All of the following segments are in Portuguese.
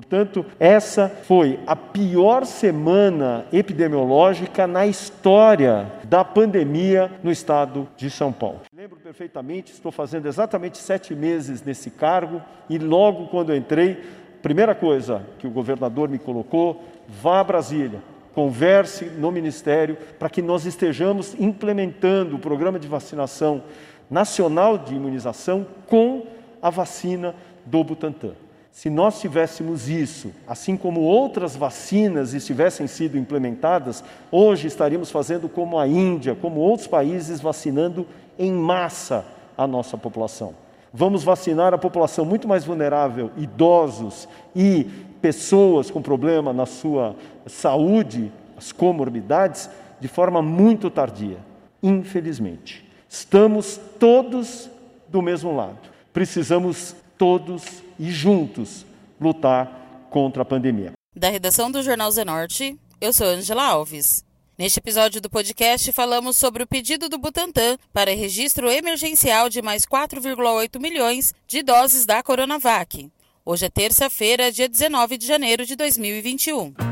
Portanto, essa foi a pior semana epidemiológica na história da pandemia no estado de São Paulo. Lembro perfeitamente, estou fazendo exatamente sete meses nesse cargo e logo quando entrei, primeira coisa que o governador me colocou, vá a Brasília, converse no Ministério para que nós estejamos implementando o programa de vacinação nacional de imunização com a vacina do Butantan. Se nós tivéssemos isso, assim como outras vacinas estivessem sido implementadas, hoje estaríamos fazendo como a Índia, como outros países, vacinando em massa a nossa população. Vamos vacinar a população muito mais vulnerável, idosos e pessoas com problema na sua saúde, as comorbidades, de forma muito tardia. Infelizmente, estamos todos do mesmo lado. Precisamos todos e juntos lutar contra a pandemia. Da redação do Jornal Zenorte, eu sou Angela Alves. Neste episódio do podcast, falamos sobre o pedido do Butantan para registro emergencial de mais 4,8 milhões de doses da Coronavac. Hoje é terça-feira, dia 19 de janeiro de 2021.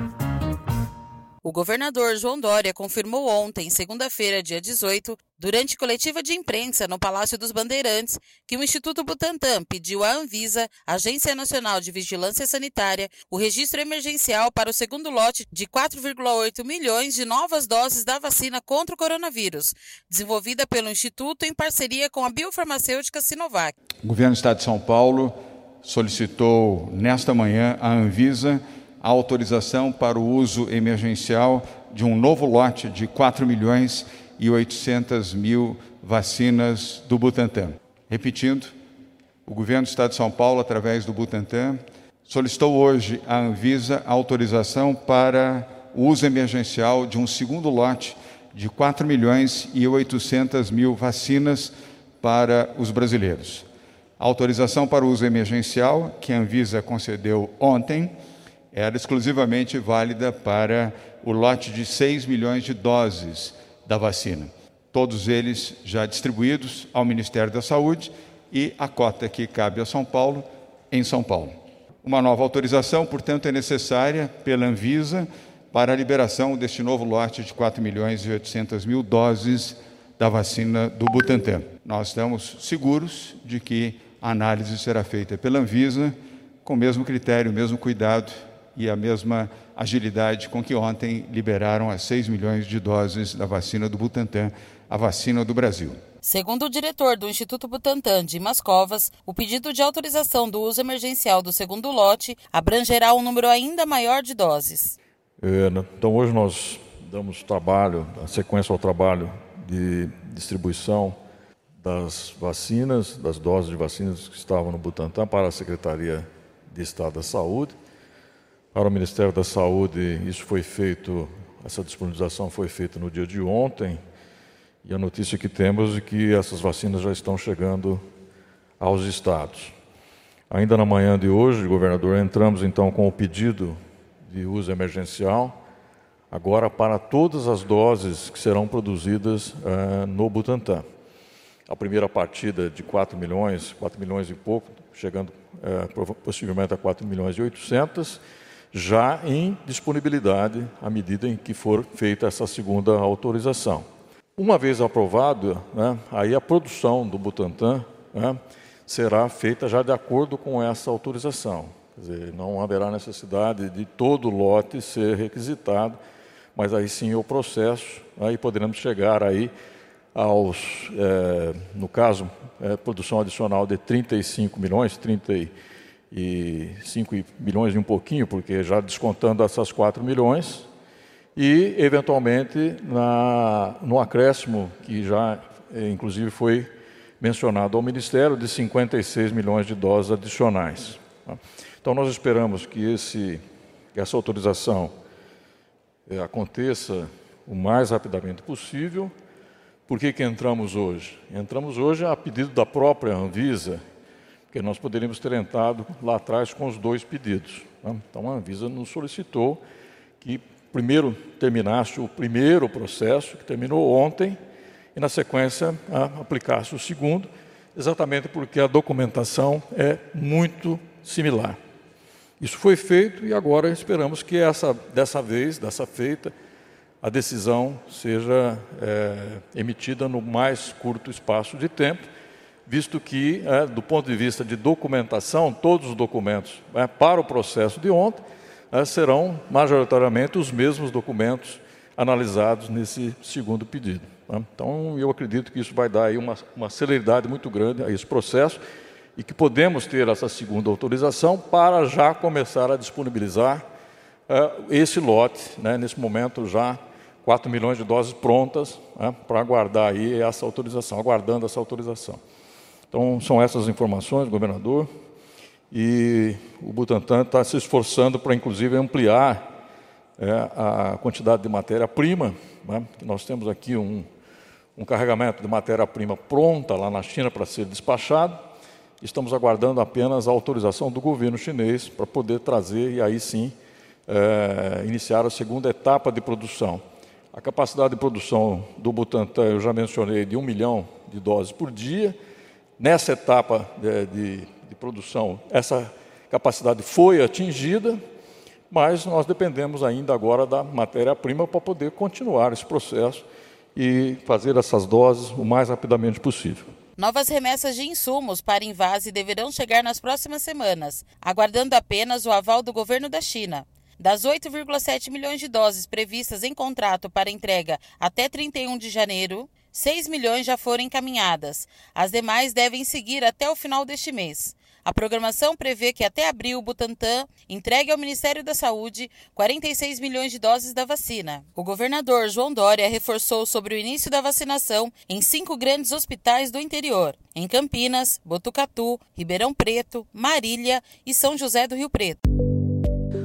O governador João Dória confirmou ontem, segunda-feira, dia 18, durante coletiva de imprensa no Palácio dos Bandeirantes, que o Instituto Butantan pediu à Anvisa, Agência Nacional de Vigilância Sanitária, o registro emergencial para o segundo lote de 4,8 milhões de novas doses da vacina contra o coronavírus, desenvolvida pelo Instituto em parceria com a biofarmacêutica Sinovac. O governo do Estado de São Paulo solicitou nesta manhã à Anvisa a autorização para o uso emergencial de um novo lote de 4 milhões e 800 mil vacinas do Butantan. Repetindo, o governo do Estado de São Paulo, através do Butantan, solicitou hoje à Anvisa a autorização para o uso emergencial de um segundo lote de 4 milhões e 800 mil vacinas para os brasileiros. A autorização para o uso emergencial, que a Anvisa concedeu ontem, era exclusivamente válida para o lote de 6 milhões de doses da vacina. Todos eles já distribuídos ao Ministério da Saúde e a cota que cabe a São Paulo, em São Paulo. Uma nova autorização, portanto, é necessária pela Anvisa para a liberação deste novo lote de 4 milhões e 800 mil doses da vacina do Butantan. Nós estamos seguros de que a análise será feita pela Anvisa com o mesmo critério, o mesmo cuidado e a mesma agilidade com que ontem liberaram as 6 milhões de doses da vacina do Butantan, a vacina do Brasil. Segundo o diretor do Instituto Butantan, Dimas Covas, o pedido de autorização do uso emergencial do segundo lote abrangerá um número ainda maior de doses. É, né, então, hoje nós damos trabalho, a sequência ao trabalho de distribuição das vacinas, das doses de vacinas que estavam no Butantan para a Secretaria de Estado da Saúde para o Ministério da Saúde, isso foi feito, essa disponibilização foi feita no dia de ontem, e a notícia que temos é que essas vacinas já estão chegando aos estados. Ainda na manhã de hoje, governador, entramos então com o pedido de uso emergencial, agora para todas as doses que serão produzidas uh, no Butantan. A primeira partida de 4 milhões, 4 milhões e pouco, chegando uh, possivelmente a 4 milhões e 800, já em disponibilidade à medida em que for feita essa segunda autorização. Uma vez aprovado, né, aí a produção do Butantan né, será feita já de acordo com essa autorização. Quer dizer, não haverá necessidade de todo lote ser requisitado, mas aí sim o processo, aí poderemos chegar aí aos, é, no caso, é, produção adicional de 35 milhões, 30 e 5 milhões e um pouquinho, porque já descontando essas 4 milhões, e eventualmente na, no acréscimo que já eh, inclusive foi mencionado ao Ministério de 56 milhões de doses adicionais. Tá? Então nós esperamos que esse, essa autorização é, aconteça o mais rapidamente possível. Por que, que entramos hoje? Entramos hoje a pedido da própria Anvisa, porque nós poderíamos ter entrado lá atrás com os dois pedidos. Né? Então a Anvisa nos solicitou que primeiro terminasse o primeiro processo, que terminou ontem, e na sequência aplicasse o segundo, exatamente porque a documentação é muito similar. Isso foi feito e agora esperamos que essa, dessa vez, dessa feita, a decisão seja é, emitida no mais curto espaço de tempo, visto que, é, do ponto de vista de documentação, todos os documentos é, para o processo de ontem é, serão majoritariamente os mesmos documentos analisados nesse segundo pedido. Tá? Então, eu acredito que isso vai dar uma, uma celeridade muito grande a esse processo e que podemos ter essa segunda autorização para já começar a disponibilizar uh, esse lote, né, nesse momento já 4 milhões de doses prontas né, para aguardar aí essa autorização, aguardando essa autorização. Então, são essas informações, governador, e o Butantan está se esforçando para, inclusive, ampliar é, a quantidade de matéria-prima. Né, nós temos aqui um, um carregamento de matéria-prima pronta lá na China para ser despachado, Estamos aguardando apenas a autorização do governo chinês para poder trazer e aí sim é, iniciar a segunda etapa de produção. A capacidade de produção do Butantan, eu já mencionei, de um milhão de doses por dia. Nessa etapa de, de, de produção, essa capacidade foi atingida, mas nós dependemos ainda agora da matéria-prima para poder continuar esse processo e fazer essas doses o mais rapidamente possível. Novas remessas de insumos para invase deverão chegar nas próximas semanas, aguardando apenas o aval do governo da China. Das 8,7 milhões de doses previstas em contrato para entrega até 31 de janeiro, 6 milhões já foram encaminhadas. As demais devem seguir até o final deste mês. A programação prevê que até abril o Butantan entregue ao Ministério da Saúde 46 milhões de doses da vacina. O governador João Dória reforçou sobre o início da vacinação em cinco grandes hospitais do interior: em Campinas, Botucatu, Ribeirão Preto, Marília e São José do Rio Preto.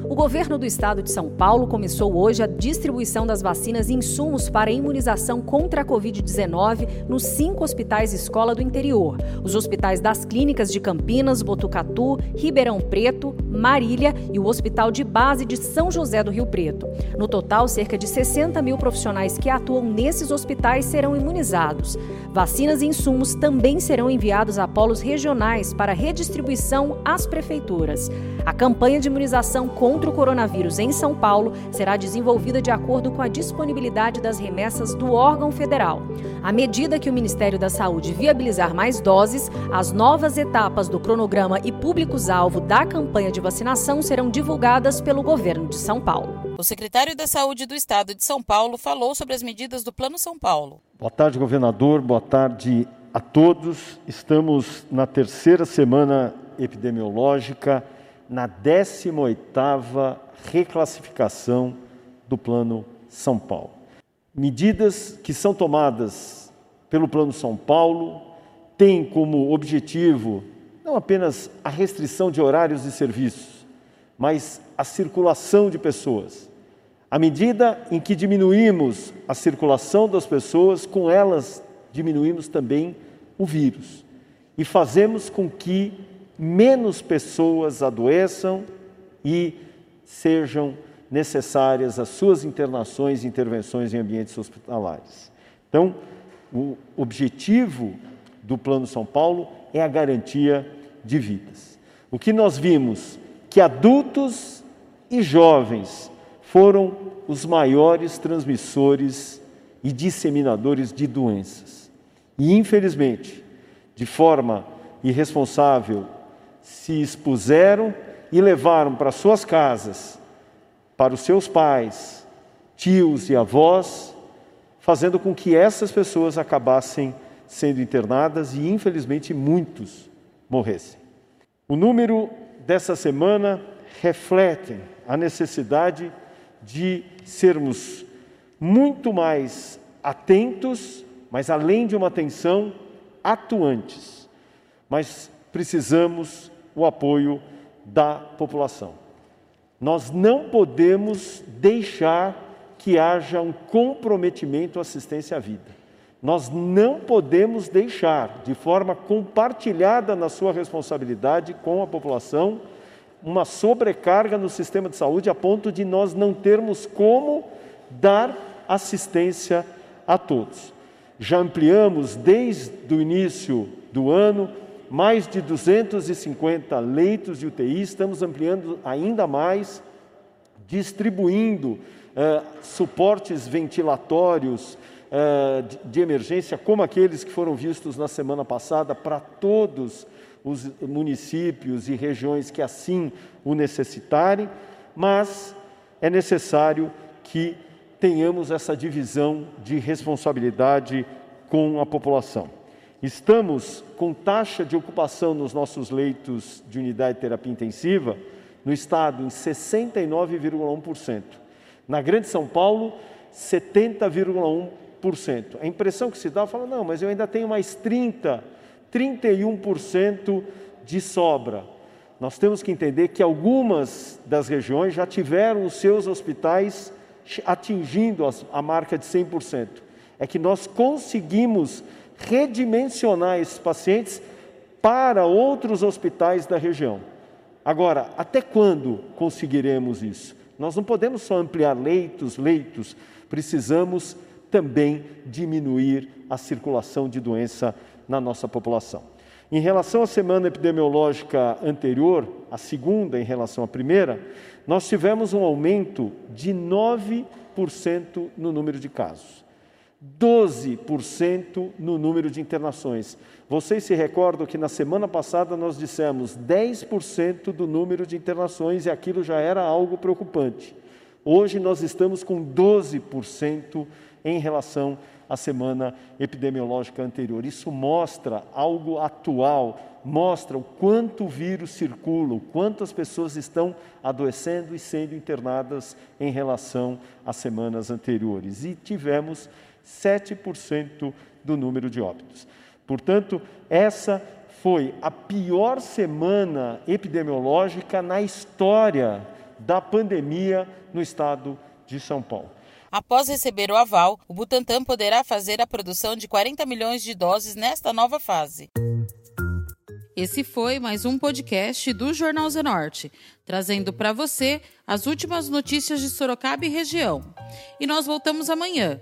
O governo do estado de São Paulo começou hoje a distribuição das vacinas e insumos para imunização contra a Covid-19 nos cinco hospitais escola do interior: os hospitais das clínicas de Campinas, Botucatu, Ribeirão Preto, Marília e o Hospital de Base de São José do Rio Preto. No total, cerca de 60 mil profissionais que atuam nesses hospitais serão imunizados. Vacinas e insumos também serão enviados a polos regionais para redistribuição às prefeituras. A campanha de imunização contra o coronavírus em São Paulo será desenvolvida de acordo com a disponibilidade das remessas do órgão federal. À medida que o Ministério da Saúde viabilizar mais doses, as novas etapas do cronograma e públicos-alvo da campanha de vacinação serão divulgadas pelo governo de São Paulo. O secretário da Saúde do Estado de São Paulo falou sobre as medidas do Plano São Paulo. Boa tarde, governador. Boa tarde a todos. Estamos na terceira semana epidemiológica na 18ª reclassificação do Plano São Paulo. Medidas que são tomadas pelo Plano São Paulo têm como objetivo não apenas a restrição de horários de serviços, mas a circulação de pessoas. À medida em que diminuímos a circulação das pessoas, com elas diminuímos também o vírus e fazemos com que menos pessoas adoeçam e sejam necessárias as suas internações e intervenções em ambientes hospitalares. Então, o objetivo do Plano São Paulo é a garantia de vidas. O que nós vimos que adultos e jovens foram os maiores transmissores e disseminadores de doenças. E infelizmente, de forma irresponsável se expuseram e levaram para suas casas, para os seus pais, tios e avós, fazendo com que essas pessoas acabassem sendo internadas e, infelizmente, muitos morressem. O número dessa semana reflete a necessidade de sermos muito mais atentos, mas além de uma atenção, atuantes. Mas precisamos o apoio da população. Nós não podemos deixar que haja um comprometimento à assistência à vida. Nós não podemos deixar, de forma compartilhada na sua responsabilidade com a população, uma sobrecarga no sistema de saúde a ponto de nós não termos como dar assistência a todos. Já ampliamos desde o início do ano mais de 250 leitos de UTI, estamos ampliando ainda mais, distribuindo eh, suportes ventilatórios eh, de, de emergência, como aqueles que foram vistos na semana passada, para todos os municípios e regiões que assim o necessitarem, mas é necessário que tenhamos essa divisão de responsabilidade com a população. Estamos com taxa de ocupação nos nossos leitos de unidade de terapia intensiva no estado em 69,1%. Na Grande São Paulo, 70,1%. A impressão que se dá, fala, não, mas eu ainda tenho mais 30, 31% de sobra. Nós temos que entender que algumas das regiões já tiveram os seus hospitais atingindo a marca de 100%. É que nós conseguimos redimensionar esses pacientes para outros hospitais da região. Agora, até quando conseguiremos isso? Nós não podemos só ampliar leitos, leitos, precisamos também diminuir a circulação de doença na nossa população. Em relação à semana epidemiológica anterior, a segunda em relação à primeira, nós tivemos um aumento de 9% no número de casos. 12% no número de internações. Vocês se recordam que na semana passada nós dissemos 10% do número de internações e aquilo já era algo preocupante. Hoje nós estamos com 12% em relação à semana epidemiológica anterior. Isso mostra algo atual, mostra o quanto o vírus circula, o quanto as pessoas estão adoecendo e sendo internadas em relação às semanas anteriores. E tivemos 7% do número de óbitos. Portanto, essa foi a pior semana epidemiológica na história da pandemia no estado de São Paulo. Após receber o aval, o Butantan poderá fazer a produção de 40 milhões de doses nesta nova fase. Esse foi mais um podcast do Jornal Zenorte, trazendo para você as últimas notícias de Sorocaba e região. E nós voltamos amanhã